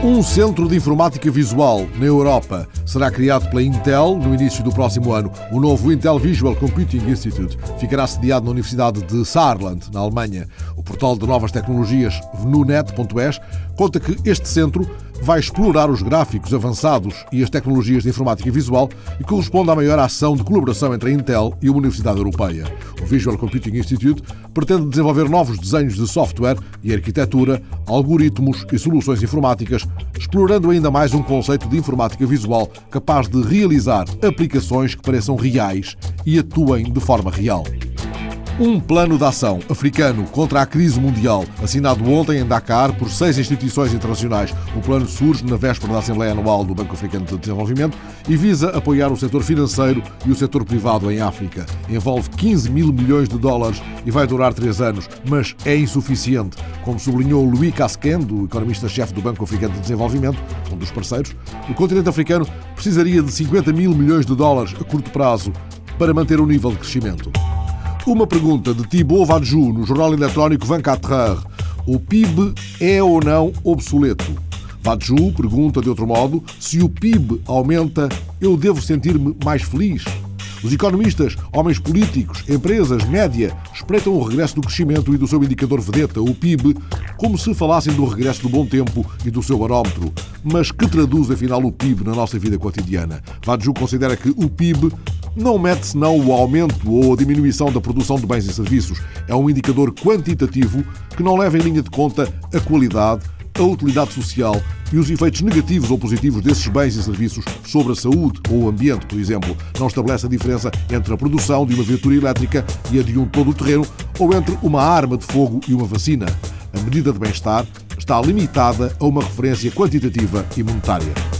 Um centro de informática visual na Europa será criado pela Intel no início do próximo ano. O novo Intel Visual Computing Institute ficará sediado na Universidade de Saarland, na Alemanha. O portal de novas tecnologias VNUNet.es conta que este centro vai explorar os gráficos avançados e as tecnologias de informática visual e corresponde à maior ação de colaboração entre a Intel e a Universidade Europeia. O Visual Computing Institute pretende desenvolver novos desenhos de software e arquitetura, algoritmos e soluções informáticas, explorando ainda mais um conceito de informática visual capaz de realizar aplicações que pareçam reais e atuem de forma real. Um plano de ação africano contra a crise mundial, assinado ontem em Dakar por seis instituições internacionais. O plano surge na véspera da Assembleia Anual do Banco Africano de Desenvolvimento e visa apoiar o setor financeiro e o setor privado em África. Envolve 15 mil milhões de dólares e vai durar três anos, mas é insuficiente. Como sublinhou Louis Casquen, do economista-chefe do Banco Africano de Desenvolvimento, um dos parceiros, o continente africano precisaria de 50 mil milhões de dólares a curto prazo para manter o nível de crescimento. Uma pergunta de Thibaut Vadjou no jornal eletrónico 24 Heures. O PIB é ou não obsoleto? Vadjou pergunta de outro modo: se o PIB aumenta, eu devo sentir-me mais feliz? Os economistas, homens políticos, empresas, média, espreitam o regresso do crescimento e do seu indicador vedeta, o PIB, como se falassem do regresso do bom tempo e do seu barómetro. Mas que traduz afinal o PIB na nossa vida cotidiana? Vadju considera que o PIB não mede senão o aumento ou a diminuição da produção de bens e serviços. É um indicador quantitativo que não leva em linha de conta a qualidade, a utilidade social e os efeitos negativos ou positivos desses bens e serviços sobre a saúde ou o ambiente, por exemplo. Não estabelece a diferença entre a produção de uma viatura elétrica e a de um todo-terreno ou entre uma arma de fogo e uma vacina. A medida de bem-estar está limitada a uma referência quantitativa e monetária.